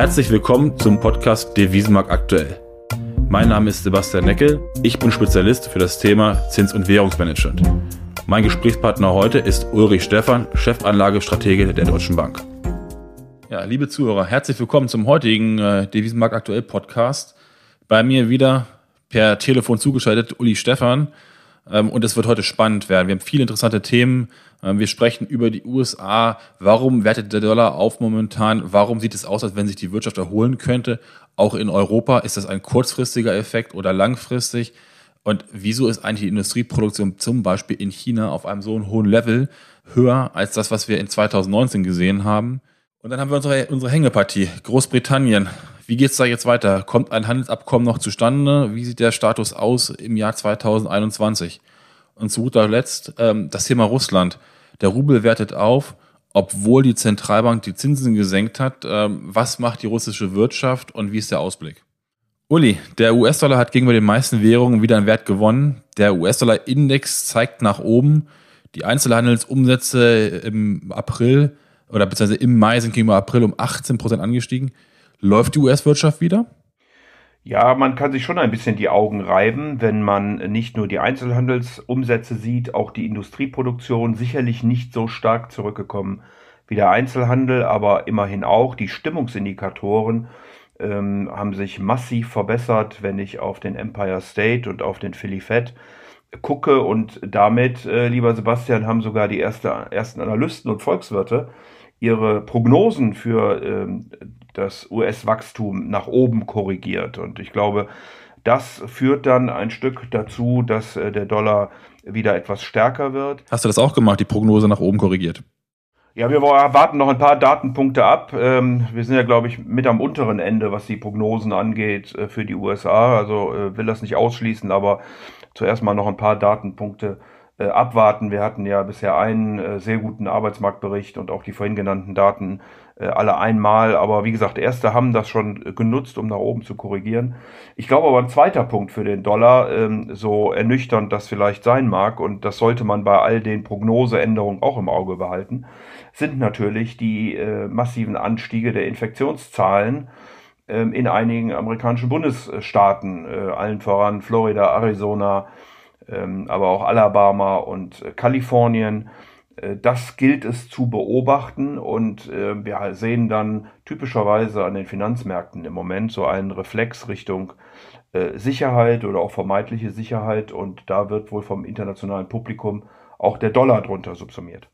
Herzlich willkommen zum Podcast Devisenmarkt aktuell. Mein Name ist Sebastian Neckel, ich bin Spezialist für das Thema Zins- und Währungsmanagement. Mein Gesprächspartner heute ist Ulrich Stephan, Chefanlagestratege der Deutschen Bank. Ja, liebe Zuhörer, herzlich willkommen zum heutigen äh, Devisenmarkt aktuell Podcast. Bei mir wieder per Telefon zugeschaltet Uli Stephan. Ähm, und es wird heute spannend werden. Wir haben viele interessante Themen. Ähm, wir sprechen über die USA. Warum wertet der Dollar auf momentan? Warum sieht es aus, als wenn sich die Wirtschaft erholen könnte? Auch in Europa ist das ein kurzfristiger Effekt oder langfristig? Und wieso ist eigentlich die Industrieproduktion zum Beispiel in China auf einem so hohen Level höher als das, was wir in 2019 gesehen haben? Und dann haben wir unsere, unsere Hängepartie, Großbritannien. Wie geht es da jetzt weiter? Kommt ein Handelsabkommen noch zustande? Wie sieht der Status aus im Jahr 2021? Und zu guter Letzt ähm, das Thema Russland. Der Rubel wertet auf, obwohl die Zentralbank die Zinsen gesenkt hat. Ähm, was macht die russische Wirtschaft und wie ist der Ausblick? Uli, der US-Dollar hat gegenüber den meisten Währungen wieder einen Wert gewonnen. Der US-Dollar-Index zeigt nach oben. Die Einzelhandelsumsätze im April oder beziehungsweise im Mai sind gegenüber April um 18 Prozent angestiegen. Läuft die US-Wirtschaft wieder? Ja, man kann sich schon ein bisschen die Augen reiben, wenn man nicht nur die Einzelhandelsumsätze sieht, auch die Industrieproduktion sicherlich nicht so stark zurückgekommen wie der Einzelhandel, aber immerhin auch. Die Stimmungsindikatoren ähm, haben sich massiv verbessert, wenn ich auf den Empire State und auf den Philly Fed gucke. Und damit, äh, lieber Sebastian, haben sogar die erste, ersten Analysten und Volkswirte ihre Prognosen für ähm, das US-Wachstum nach oben korrigiert. Und ich glaube, das führt dann ein Stück dazu, dass äh, der Dollar wieder etwas stärker wird. Hast du das auch gemacht, die Prognose nach oben korrigiert? Ja, wir warten noch ein paar Datenpunkte ab. Ähm, wir sind ja, glaube ich, mit am unteren Ende, was die Prognosen angeht äh, für die USA. Also äh, will das nicht ausschließen, aber zuerst mal noch ein paar Datenpunkte abwarten. Wir hatten ja bisher einen sehr guten Arbeitsmarktbericht und auch die vorhin genannten Daten äh, alle einmal. Aber wie gesagt, erste haben das schon genutzt, um nach oben zu korrigieren. Ich glaube aber ein zweiter Punkt für den Dollar, ähm, so ernüchternd das vielleicht sein mag, und das sollte man bei all den Prognoseänderungen auch im Auge behalten, sind natürlich die äh, massiven Anstiege der Infektionszahlen ähm, in einigen amerikanischen Bundesstaaten, äh, allen voran Florida, Arizona, aber auch Alabama und Kalifornien. Äh, das gilt es zu beobachten und äh, wir sehen dann typischerweise an den Finanzmärkten im Moment so einen Reflex Richtung äh, Sicherheit oder auch vermeintliche Sicherheit und da wird wohl vom internationalen Publikum auch der Dollar drunter subsumiert.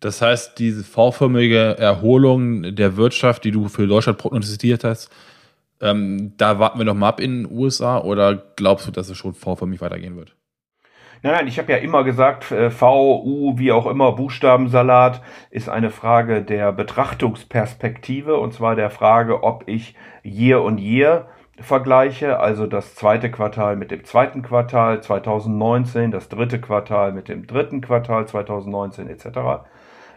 Das heißt, diese V-förmige Erholung der Wirtschaft, die du für Deutschland prognostiziert hast, ähm, da warten wir noch mal ab in den USA oder glaubst du, dass es schon V-förmig weitergehen wird? Nein, nein, ich habe ja immer gesagt, äh, V, U, wie auch immer, Buchstabensalat ist eine Frage der Betrachtungsperspektive und zwar der Frage, ob ich Year und Year vergleiche, also das zweite Quartal mit dem zweiten Quartal 2019, das dritte Quartal mit dem dritten Quartal 2019 etc.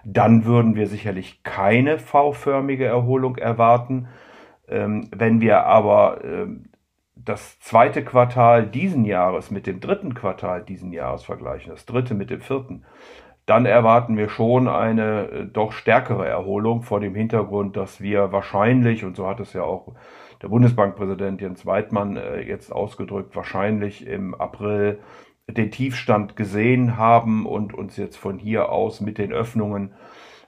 Dann würden wir sicherlich keine V-förmige Erholung erwarten. Ähm, wenn wir aber ähm, das zweite Quartal diesen Jahres mit dem dritten Quartal diesen Jahres vergleichen, das dritte mit dem vierten, dann erwarten wir schon eine äh, doch stärkere Erholung vor dem Hintergrund, dass wir wahrscheinlich, und so hat es ja auch der Bundesbankpräsident Jens Weidmann äh, jetzt ausgedrückt, wahrscheinlich im April den Tiefstand gesehen haben und uns jetzt von hier aus mit den Öffnungen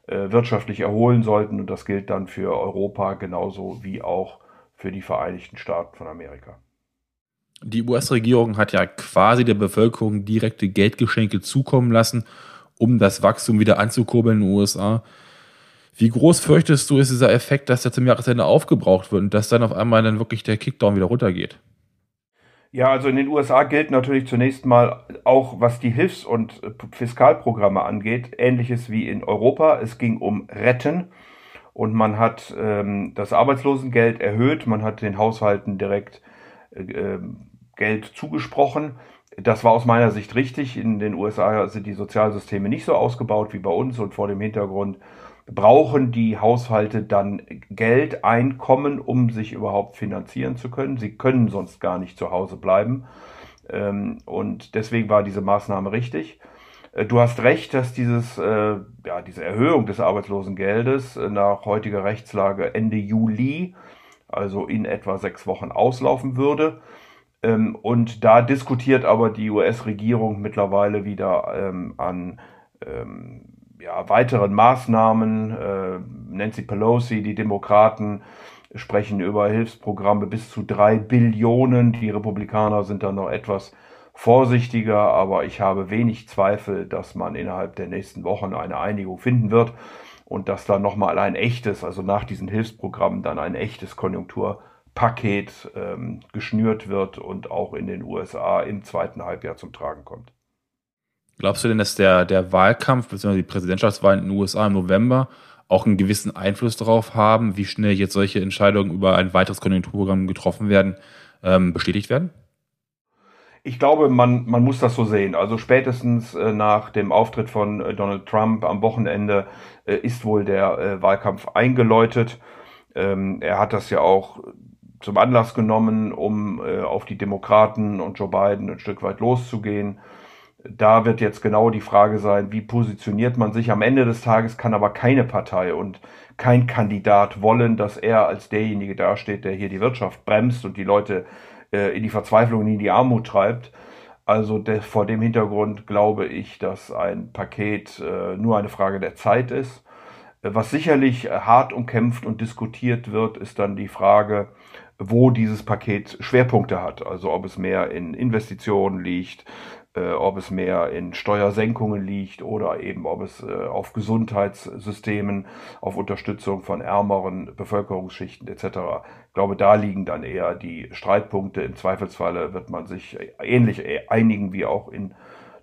äh, wirtschaftlich erholen sollten. Und das gilt dann für Europa genauso wie auch für die Vereinigten Staaten von Amerika. Die US-Regierung hat ja quasi der Bevölkerung direkte Geldgeschenke zukommen lassen, um das Wachstum wieder anzukurbeln in den USA. Wie groß fürchtest du, ist dieser Effekt, dass der zum Jahresende aufgebraucht wird und dass dann auf einmal dann wirklich der Kickdown wieder runtergeht? Ja, also in den USA gilt natürlich zunächst mal auch, was die Hilfs- und Fiskalprogramme angeht, ähnliches wie in Europa. Es ging um Retten und man hat ähm, das Arbeitslosengeld erhöht, man hat den Haushalten direkt äh, Geld zugesprochen. Das war aus meiner Sicht richtig. In den USA sind die Sozialsysteme nicht so ausgebaut wie bei uns und vor dem Hintergrund brauchen die Haushalte dann Geld, Einkommen, um sich überhaupt finanzieren zu können. Sie können sonst gar nicht zu Hause bleiben. Ähm, und deswegen war diese Maßnahme richtig. Äh, du hast recht, dass dieses, äh, ja, diese Erhöhung des Arbeitslosengeldes äh, nach heutiger Rechtslage Ende Juli also in etwa sechs Wochen auslaufen würde. Ähm, und da diskutiert aber die US-Regierung mittlerweile wieder ähm, an ähm, ja, weiteren Maßnahmen. Äh, Nancy Pelosi, die Demokraten sprechen über Hilfsprogramme bis zu drei Billionen. Die Republikaner sind da noch etwas vorsichtiger, aber ich habe wenig Zweifel, dass man innerhalb der nächsten Wochen eine Einigung finden wird und dass da nochmal ein echtes, also nach diesen Hilfsprogrammen dann ein echtes Konjunkturpaket ähm, geschnürt wird und auch in den USA im zweiten Halbjahr zum Tragen kommt. Glaubst du denn, dass der, der Wahlkampf bzw. die Präsidentschaftswahl in den USA im November auch einen gewissen Einfluss darauf haben, wie schnell jetzt solche Entscheidungen über ein weiteres Konjunkturprogramm getroffen werden, ähm, bestätigt werden? Ich glaube, man, man muss das so sehen. Also spätestens äh, nach dem Auftritt von äh, Donald Trump am Wochenende äh, ist wohl der äh, Wahlkampf eingeläutet. Ähm, er hat das ja auch zum Anlass genommen, um äh, auf die Demokraten und Joe Biden ein Stück weit loszugehen. Da wird jetzt genau die Frage sein, wie positioniert man sich. Am Ende des Tages kann aber keine Partei und kein Kandidat wollen, dass er als derjenige dasteht, der hier die Wirtschaft bremst und die Leute äh, in die Verzweiflung und in die Armut treibt. Also de, vor dem Hintergrund glaube ich, dass ein Paket äh, nur eine Frage der Zeit ist. Äh, was sicherlich hart umkämpft und diskutiert wird, ist dann die Frage, wo dieses Paket Schwerpunkte hat. Also ob es mehr in Investitionen liegt, äh, ob es mehr in Steuersenkungen liegt oder eben ob es äh, auf Gesundheitssystemen, auf Unterstützung von ärmeren Bevölkerungsschichten etc. Ich glaube, da liegen dann eher die Streitpunkte. Im Zweifelsfalle wird man sich ähnlich einigen wie auch in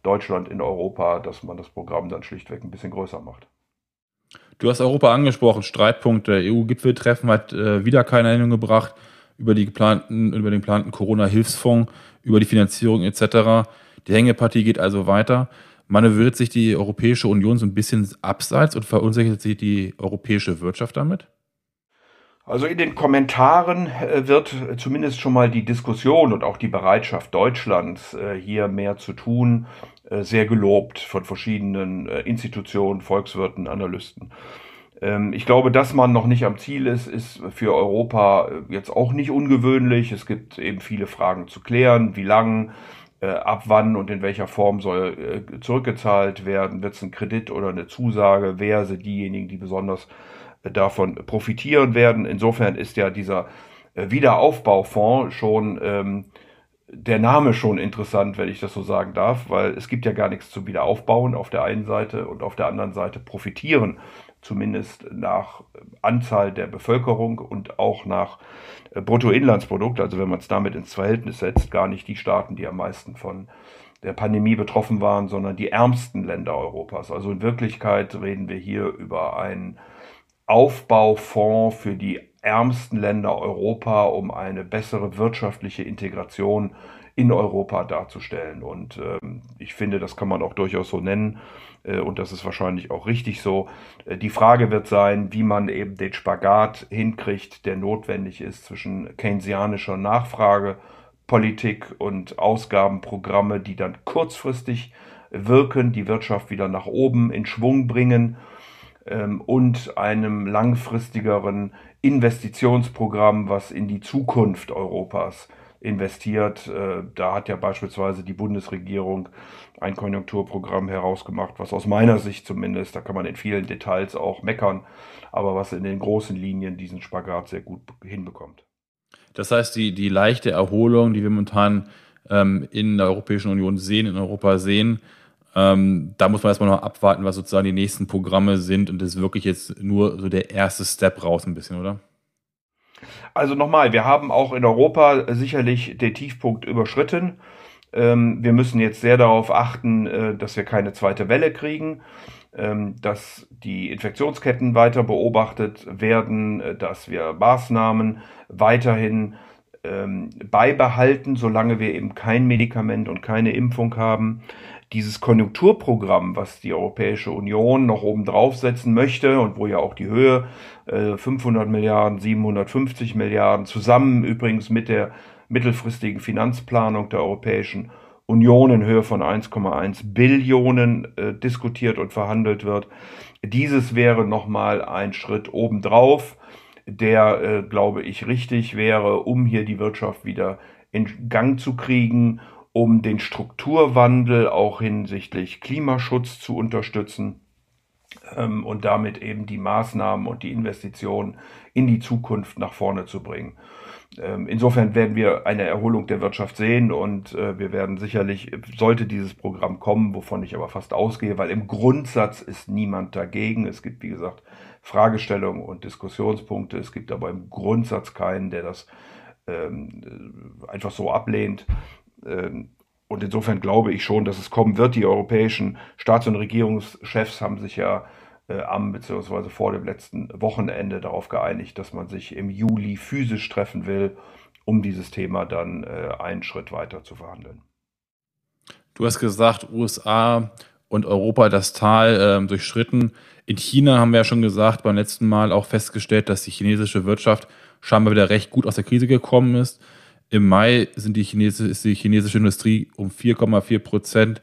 Deutschland, in Europa, dass man das Programm dann schlichtweg ein bisschen größer macht. Du hast Europa angesprochen, Streitpunkte. EU-Gipfeltreffen hat äh, wieder keine Erinnerung gebracht über, die geplanten, über den geplanten Corona-Hilfsfonds, über die Finanzierung etc. Die Hängepartie geht also weiter. Manövriert sich die Europäische Union so ein bisschen abseits und verunsichert sich die europäische Wirtschaft damit? Also in den Kommentaren äh, wird zumindest schon mal die Diskussion und auch die Bereitschaft Deutschlands, äh, hier mehr zu tun, äh, sehr gelobt von verschiedenen Institutionen, Volkswirten, Analysten. Ähm, ich glaube, dass man noch nicht am Ziel ist, ist für Europa jetzt auch nicht ungewöhnlich. Es gibt eben viele Fragen zu klären. Wie lang, äh, ab wann und in welcher Form soll äh, zurückgezahlt werden, wird es ein Kredit oder eine Zusage, wer sind diejenigen, die besonders äh, davon profitieren werden. Insofern ist ja dieser äh, Wiederaufbaufonds schon ähm, der Name schon interessant, wenn ich das so sagen darf, weil es gibt ja gar nichts zum Wiederaufbauen auf der einen Seite und auf der anderen Seite profitieren zumindest nach Anzahl der Bevölkerung und auch nach äh, Bruttoinlandsprodukt, also wenn man es damit ins Verhältnis setzt, gar nicht die Staaten, die am meisten von der Pandemie betroffen waren, sondern die ärmsten Länder Europas. Also in Wirklichkeit reden wir hier über einen Aufbaufonds für die ärmsten Länder Europa, um eine bessere wirtschaftliche Integration in Europa darzustellen. Und ähm, ich finde, das kann man auch durchaus so nennen. Äh, und das ist wahrscheinlich auch richtig so. Äh, die Frage wird sein, wie man eben den Spagat hinkriegt, der notwendig ist zwischen keynesianischer Nachfragepolitik und Ausgabenprogramme, die dann kurzfristig wirken, die Wirtschaft wieder nach oben in Schwung bringen ähm, und einem langfristigeren Investitionsprogramm, was in die Zukunft Europas investiert. Äh, da hat ja beispielsweise die Bundesregierung ein Konjunkturprogramm herausgemacht, was aus meiner Sicht zumindest, da kann man in vielen Details auch meckern, aber was in den großen Linien diesen Spagat sehr gut hinbekommt. Das heißt, die, die leichte Erholung, die wir momentan ähm, in der Europäischen Union sehen, in Europa sehen, ähm, da muss man erstmal noch abwarten, was sozusagen die nächsten Programme sind und das ist wirklich jetzt nur so der erste Step raus ein bisschen, oder? Also nochmal, wir haben auch in Europa sicherlich den Tiefpunkt überschritten. Ähm, wir müssen jetzt sehr darauf achten, äh, dass wir keine zweite Welle kriegen, ähm, dass die Infektionsketten weiter beobachtet werden, äh, dass wir Maßnahmen weiterhin ähm, beibehalten, solange wir eben kein Medikament und keine Impfung haben dieses Konjunkturprogramm, was die Europäische Union noch oben draufsetzen möchte und wo ja auch die Höhe äh, 500 Milliarden, 750 Milliarden zusammen übrigens mit der mittelfristigen Finanzplanung der Europäischen Union in Höhe von 1,1 Billionen äh, diskutiert und verhandelt wird. Dieses wäre nochmal ein Schritt obendrauf. der, äh, glaube ich, richtig wäre, um hier die Wirtschaft wieder in Gang zu kriegen, um den Strukturwandel auch hinsichtlich Klimaschutz zu unterstützen ähm, und damit eben die Maßnahmen und die Investitionen in die Zukunft nach vorne zu bringen. Ähm, insofern werden wir eine Erholung der Wirtschaft sehen und äh, wir werden sicherlich, sollte dieses Programm kommen, wovon ich aber fast ausgehe, weil im Grundsatz ist niemand dagegen. Es gibt, wie gesagt, Fragestellungen und Diskussionspunkte. Es gibt aber im Grundsatz keinen, der das ähm, einfach so ablehnt. Ähm, und insofern glaube ich schon, dass es kommen wird. Die europäischen Staats- und Regierungschefs haben sich ja äh, am bzw. vor dem letzten Wochenende darauf geeinigt, dass man sich im Juli physisch treffen will, um dieses Thema dann äh, einen Schritt weiter zu verhandeln. Du hast gesagt, USA und Europa das Tal äh, durchschritten. In China haben wir ja schon gesagt, beim letzten Mal auch festgestellt, dass die chinesische Wirtschaft scheinbar wieder recht gut aus der Krise gekommen ist. Im Mai sind die Chinese, ist die chinesische Industrie um 4,4 Prozent,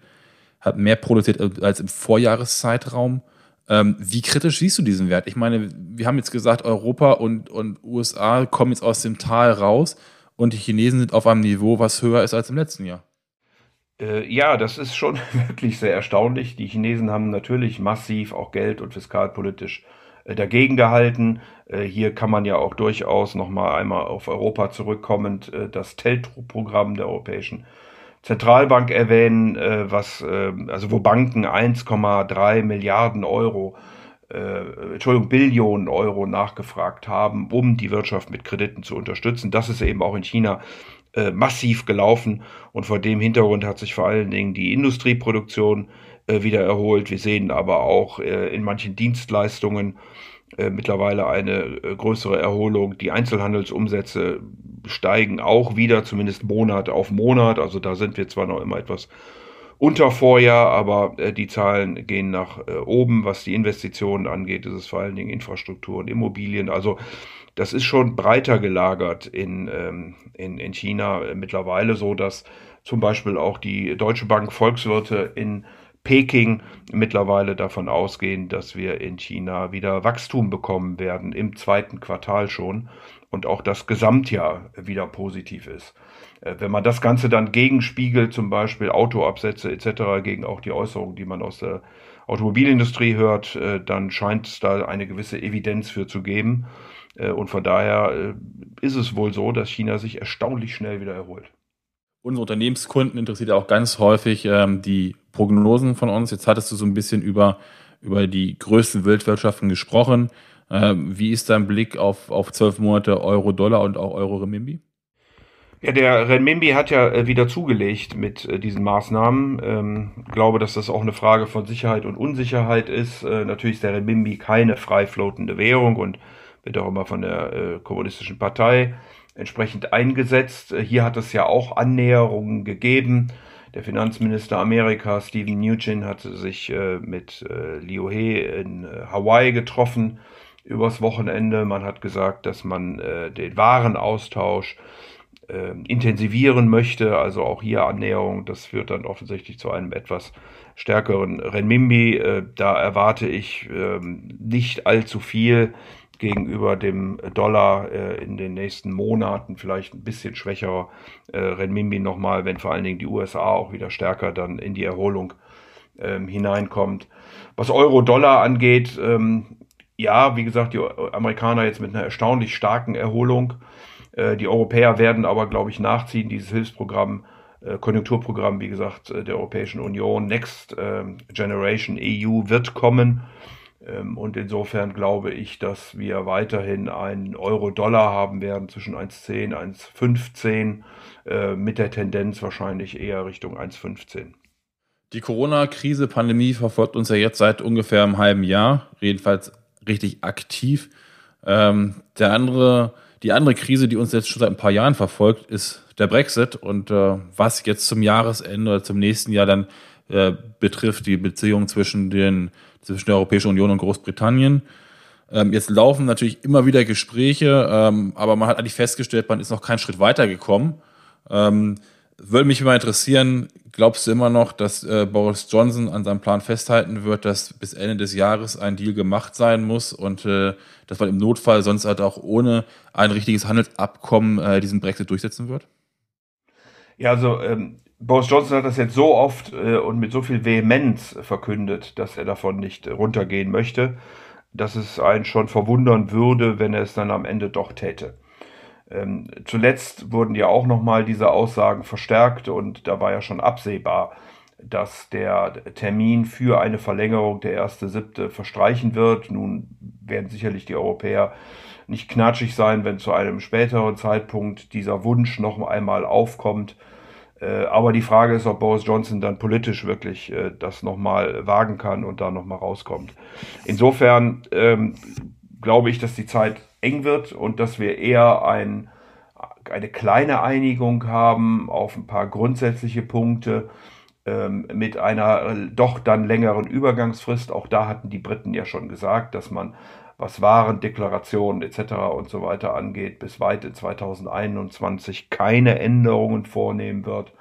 hat mehr produziert als im Vorjahreszeitraum. Ähm, wie kritisch siehst du diesen Wert? Ich meine, wir haben jetzt gesagt, Europa und, und USA kommen jetzt aus dem Tal raus und die Chinesen sind auf einem Niveau, was höher ist als im letzten Jahr. Äh, ja, das ist schon wirklich sehr erstaunlich. Die Chinesen haben natürlich massiv auch geld- und fiskalpolitisch dagegen gehalten. Äh, hier kann man ja auch durchaus nochmal einmal auf Europa zurückkommend äh, das TELTRO-Programm der Europäischen Zentralbank erwähnen, äh, was, äh, also wo Banken 1,3 Milliarden Euro, äh, Entschuldigung, Billionen Euro nachgefragt haben, um die Wirtschaft mit Krediten zu unterstützen. Das ist eben auch in China äh, massiv gelaufen und vor dem Hintergrund hat sich vor allen Dingen die Industrieproduktion äh, wieder erholt. Wir sehen aber auch äh, in manchen Dienstleistungen äh, mittlerweile eine äh, größere Erholung. Die Einzelhandelsumsätze steigen auch wieder, zumindest Monat auf Monat. Also da sind wir zwar noch immer etwas unter Vorjahr, aber äh, die Zahlen gehen nach äh, oben. Was die Investitionen angeht, ist es vor allen Dingen Infrastruktur und Immobilien. Also das ist schon breiter gelagert in, ähm, in, in China äh, mittlerweile so, dass zum Beispiel auch die Deutsche Bank Volkswirte in Peking mittlerweile davon ausgehen, dass wir in China wieder Wachstum bekommen werden, im zweiten Quartal schon und auch das Gesamtjahr wieder positiv ist. Äh, wenn man das Ganze dann gegenspiegelt, zum Beispiel Autoabsätze etc., gegen auch die Äußerungen, die man aus der Automobilindustrie hört, äh, dann scheint es da eine gewisse Evidenz für zu geben. Äh, und von daher ist es wohl so, dass China sich erstaunlich schnell wieder erholt unsere Unternehmenskunden interessiert auch ganz häufig ähm, die Prognosen von uns. Jetzt hattest du so ein bisschen über, über die größten Weltwirtschaften gesprochen. Ähm, wie ist dein Blick auf, auf zwölf Monate Euro-Dollar und auch Euro-Renminbi? Ja, der Renminbi hat ja äh, wieder zugelegt mit äh, diesen Maßnahmen. Ähm, glaube, dass das auch eine Frage von Sicherheit und Unsicherheit ist. Äh, natürlich ist der Renminbi keine frei floatende Währung und wird auch immer von der äh, kommunistischen Partei entsprechend eingesetzt. Äh, hier hat es ja auch Annäherungen gegeben. Der Finanzminister Amerikas, Stephen Mnuchin, hatte sich äh, mit äh, Liu He in äh, Hawaii getroffen übers Wochenende. Man hat gesagt, dass man äh, den Warenaustausch äh, intensivieren möchte, also auch hier Annäherung. Das führt dann offensichtlich zu einem etwas stärkeren Renminbi. Äh, da erwarte ich ähm, nicht allzu viel gegenüber dem Dollar äh, in den nächsten Monaten vielleicht ein bisschen schwächerer äh, Renminbi nochmal, wenn vor allen Dingen die USA auch wieder stärker dann in die Erholung ähm, hineinkommt. Was Euro-Dollar angeht, ähm, ja, wie gesagt, die Amerikaner jetzt mit einer erstaunlich starken Erholung. Äh, die Europäer werden aber, glaube ich, nachziehen. Dieses Hilfsprogramm, äh, Konjunkturprogramm, wie gesagt, äh, der Europäischen Union, Next ähm, Generation EU wird kommen. Ähm, und insofern glaube ich, dass wir weiterhin einen Euro-Dollar haben werden zwischen 1,10, 1,15 äh, mit der Tendenz wahrscheinlich eher Richtung 1,15. Die Corona-Krise, Pandemie verfolgt uns ja jetzt seit ungefähr einem halben Jahr, jedenfalls richtig aktiv. Ähm, der andere, die andere Krise, die uns jetzt schon seit ein paar Jahren verfolgt, ist der Brexit und äh, was jetzt zum Jahresende oder zum nächsten Jahr dann äh, betrifft, die Beziehung zwischen den zwischen der Europäischen Union und Großbritannien. Ähm, jetzt laufen natürlich immer wieder Gespräche, ähm, aber man hat eigentlich festgestellt, man ist noch keinen Schritt weitergekommen. Ähm, Würde mich mal interessieren, glaubst du immer noch, dass äh, Boris Johnson an seinem Plan festhalten wird, dass bis Ende des Jahres ein Deal gemacht sein muss und äh, dass man im Notfall sonst halt auch ohne ein richtiges Handelsabkommen äh, diesen Brexit durchsetzen wird? Ja, also ähm, Boris Johnson hat das jetzt so oft äh, und mit so viel Vehemenz verkündet, dass er davon nicht runtergehen möchte, dass es einen schon verwundern würde, wenn er es dann am Ende doch täte. Ähm, zuletzt wurden ja auch nochmal diese Aussagen verstärkt und da war ja schon absehbar, dass der Termin für eine Verlängerung der erste siebte verstreichen wird. Nun werden sicherlich die Europäer nicht knatschig sein, wenn zu einem späteren Zeitpunkt dieser Wunsch noch einmal aufkommt. Äh, aber die Frage ist, ob Boris Johnson dann politisch wirklich äh, das nochmal wagen kann und da nochmal rauskommt. Insofern ähm, glaube ich, dass die Zeit eng wird und dass wir eher ein, eine kleine Einigung haben auf ein paar grundsätzliche Punkte ähm, mit einer äh, doch dann längeren Übergangsfrist. Auch da hatten die Briten ja schon gesagt, dass man was Warendeklarationen etc. und so weiter angeht, bis weit in 2021 keine Änderungen vornehmen wird.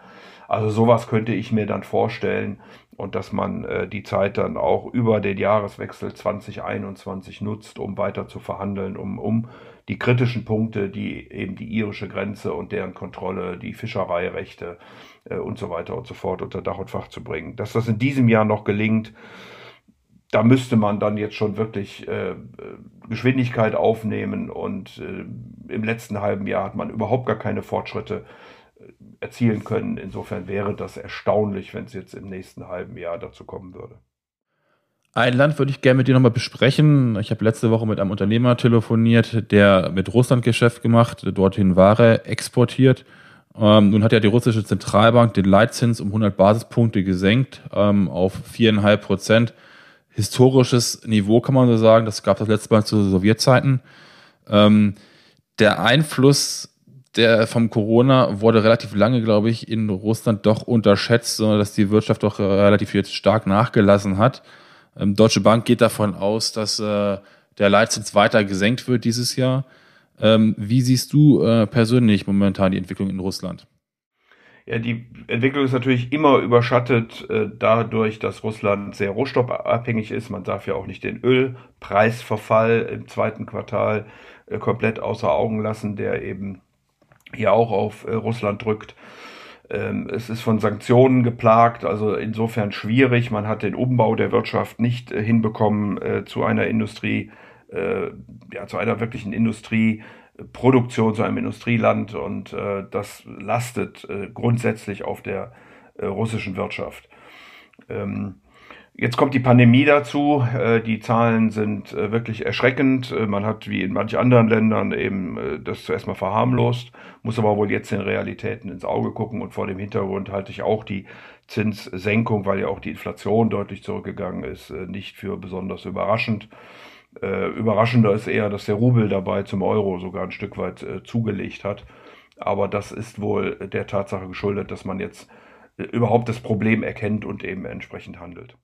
Also sowas könnte ich mir dann vorstellen und dass man äh, die Zeit dann auch über den Jahreswechsel 2021 nutzt, um weiter zu verhandeln, um, um die kritischen Punkte, die eben die irische Grenze und deren Kontrolle, die Fischereirechte äh, und so weiter und so fort unter Dach und Fach zu bringen. Dass das in diesem Jahr noch gelingt, da müsste man dann jetzt schon wirklich äh, Geschwindigkeit aufnehmen und äh, im letzten halben Jahr hat man überhaupt gar keine Fortschritte äh, erzielen können. Insofern wäre das erstaunlich, wenn es jetzt im nächsten halben Jahr dazu kommen würde. Ein Land würde ich gerne mit dir nochmal besprechen. Ich habe letzte Woche mit einem Unternehmer telefoniert, der mit Russland Geschäft gemacht, dorthin Ware exportiert. Ähm, nun hat ja die russische Zentralbank den Leitzins um 100 Basispunkte gesenkt ähm, auf 4,5 Prozent historisches Niveau, kann man so sagen. Das gab es das letzte Mal zu Sowjetzeiten. Ähm, der Einfluss der vom Corona wurde relativ lange, glaube ich, in Russland doch unterschätzt, sondern dass die Wirtschaft doch relativ jetzt stark nachgelassen hat. Ähm, Deutsche Bank geht davon aus, dass äh, der Leitzins weiter gesenkt wird dieses Jahr. Ähm, wie siehst du äh, persönlich momentan die Entwicklung in Russland? Ja, die Entwicklung ist natürlich immer überschattet äh, dadurch, dass Russland sehr rohstoffabhängig ist. Man darf ja auch nicht den Ölpreisverfall im zweiten Quartal äh, komplett außer Augen lassen, der eben hier auch auf äh, Russland drückt. Ähm, es ist von Sanktionen geplagt, also insofern schwierig. Man hat den Umbau der Wirtschaft nicht äh, hinbekommen äh, zu einer Industrie, äh, ja, zu einer wirklichen Industrie Produktion zu einem Industrieland und äh, das lastet äh, grundsätzlich auf der äh, russischen Wirtschaft. Ähm, jetzt kommt die Pandemie dazu. Äh, die Zahlen sind äh, wirklich erschreckend. Äh, man hat wie in manchen anderen Ländern eben das zuerst mal verharmlost, muss aber wohl jetzt den Realitäten ins Auge gucken und vor dem Hintergrund halte ich auch die Zinssenkung, weil ja auch die Inflation deutlich zurückgegangen ist, nicht für besonders überraschend. Äh, überraschender ist eher, dass der Rubel dabei zum Euro sogar ein Stück weit äh, zugelegt hat. Aber das ist wohl der Tatsache geschuldet, dass man jetzt äh, überhaupt das Problem erkennt und eben entsprechend handelt.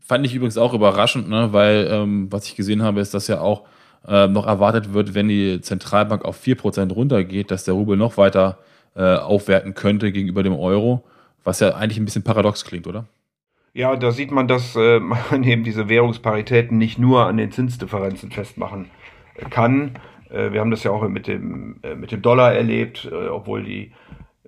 Fand ich übrigens auch überraschend, ne? weil ähm, was ich gesehen habe, ist, dass ja auch äh, noch erwartet wird, wenn die Zentralbank auf 4% runtergeht, dass der Rubel noch weiter äh, aufwerten könnte gegenüber dem Euro, was ja eigentlich ein bisschen paradox klingt, oder? Ja, da sieht man, dass äh, man eben diese Währungsparitäten nicht nur an den Zinsdifferenzen festmachen äh, kann. Äh, wir haben das ja auch mit dem, äh, mit dem Dollar erlebt, äh, obwohl die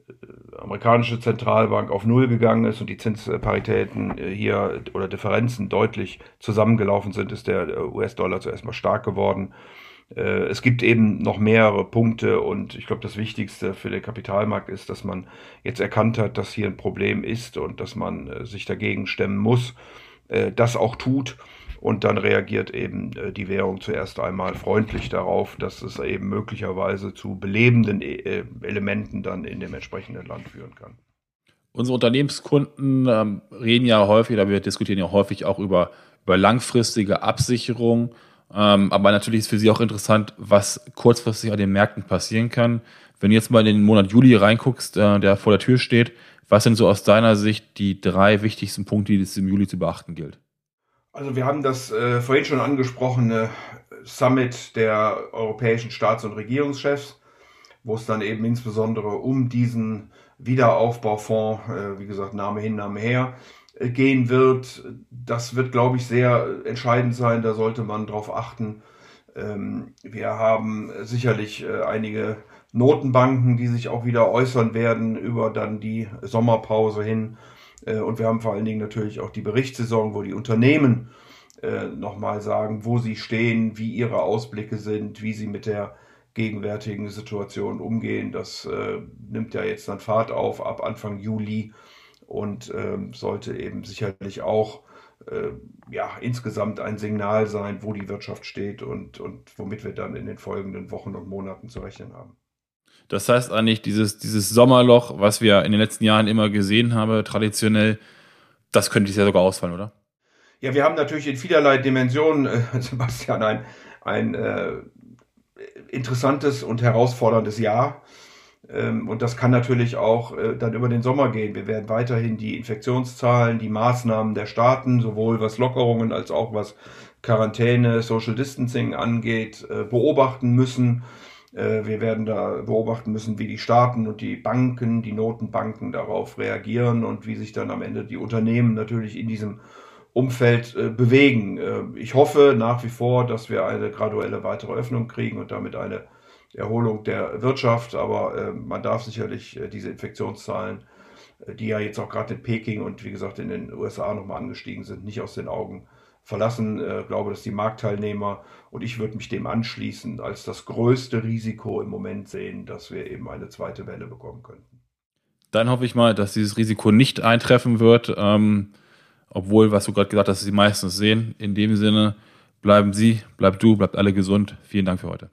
äh, amerikanische Zentralbank auf Null gegangen ist und die Zinsparitäten hier oder Differenzen deutlich zusammengelaufen sind, ist der US-Dollar zuerst mal stark geworden. Äh, es gibt eben noch mehrere Punkte und ich glaube, das Wichtigste für den Kapitalmarkt ist, dass man jetzt erkannt hat, dass hier ein Problem ist und dass man äh, sich dagegen stemmen muss, äh, das auch tut und dann reagiert eben die Währung zuerst einmal freundlich darauf, dass es eben möglicherweise zu belebenden Elementen dann in dem entsprechenden Land führen kann. Unsere Unternehmenskunden ähm, reden ja häufig, oder wir diskutieren ja häufig auch über, über langfristige Absicherung ähm, aber natürlich ist für Sie auch interessant, was kurzfristig an den Märkten passieren kann. Wenn du jetzt mal in den Monat Juli reinguckst, äh, der vor der Tür steht, was sind so aus deiner Sicht die drei wichtigsten Punkte, die es im Juli zu beachten gilt? Also wir haben das äh, vorhin schon angesprochene Summit der europäischen Staats- und Regierungschefs. wo es dann eben insbesondere um diesen Wiederaufbaufonds, äh, wie gesagt, Name hin, Name her, gehen wird. Das wird, glaube ich, sehr entscheidend sein. Da sollte man drauf achten. Ähm, wir haben sicherlich äh, einige Notenbanken, die sich auch wieder äußern werden über dann die Sommerpause hin. Äh, und wir haben vor allen Dingen natürlich auch die Berichtssaison, wo die Unternehmen äh, nochmal sagen, wo sie stehen, wie ihre Ausblicke sind, wie sie mit der gegenwärtigen Situation umgehen. Das nimmt ja jetzt dann Fahrt auf ab Anfang Juli und ähm, sollte eben sicherlich auch äh, ja, insgesamt ein Signal sein, wo die Wirtschaft steht und, und womit wir dann in den folgenden Wochen und Monaten zu rechnen haben. Das heißt eigentlich, dieses, dieses Sommerloch, was wir in den letzten Jahren immer gesehen haben, traditionell, das könnte ja sogar ausfallen, oder? Ja, wir haben natürlich in vielerlei Dimensionen, äh, Sebastian, ein, ein äh, interessantes und herausforderndes Jahr. Ähm, und das kann natürlich auch äh, dann über den Sommer gehen. Wir werden weiterhin die Infektionszahlen, die Maßnahmen der Staaten, sowohl was Lockerungen als auch was Quarantäne, Social Distancing angeht, äh, beobachten müssen. Äh, wir werden da beobachten müssen, wie die Staaten und die Banken, die Notenbanken darauf reagieren und wie sich dann am Ende die Unternehmen natürlich in diesem Umfeld bewegen. Ich hoffe nach wie vor, dass wir eine graduelle weitere Öffnung kriegen und damit eine Erholung der Wirtschaft. Aber man darf sicherlich diese Infektionszahlen, die ja jetzt auch gerade in Peking und wie gesagt in den USA nochmal angestiegen sind, nicht aus den Augen verlassen. Ich äh, glaube, dass die Marktteilnehmer und ich würde mich dem anschließen, als das größte Risiko im Moment sehen, dass wir eben eine zweite Welle bekommen könnten. Dann hoffe ich mal, dass dieses Risiko nicht eintreffen wird, ähm, obwohl, was du gerade gesagt hast, sie meistens sehen. In dem Sinne, bleiben Sie, bleib du, bleibt alle gesund. Vielen Dank für heute.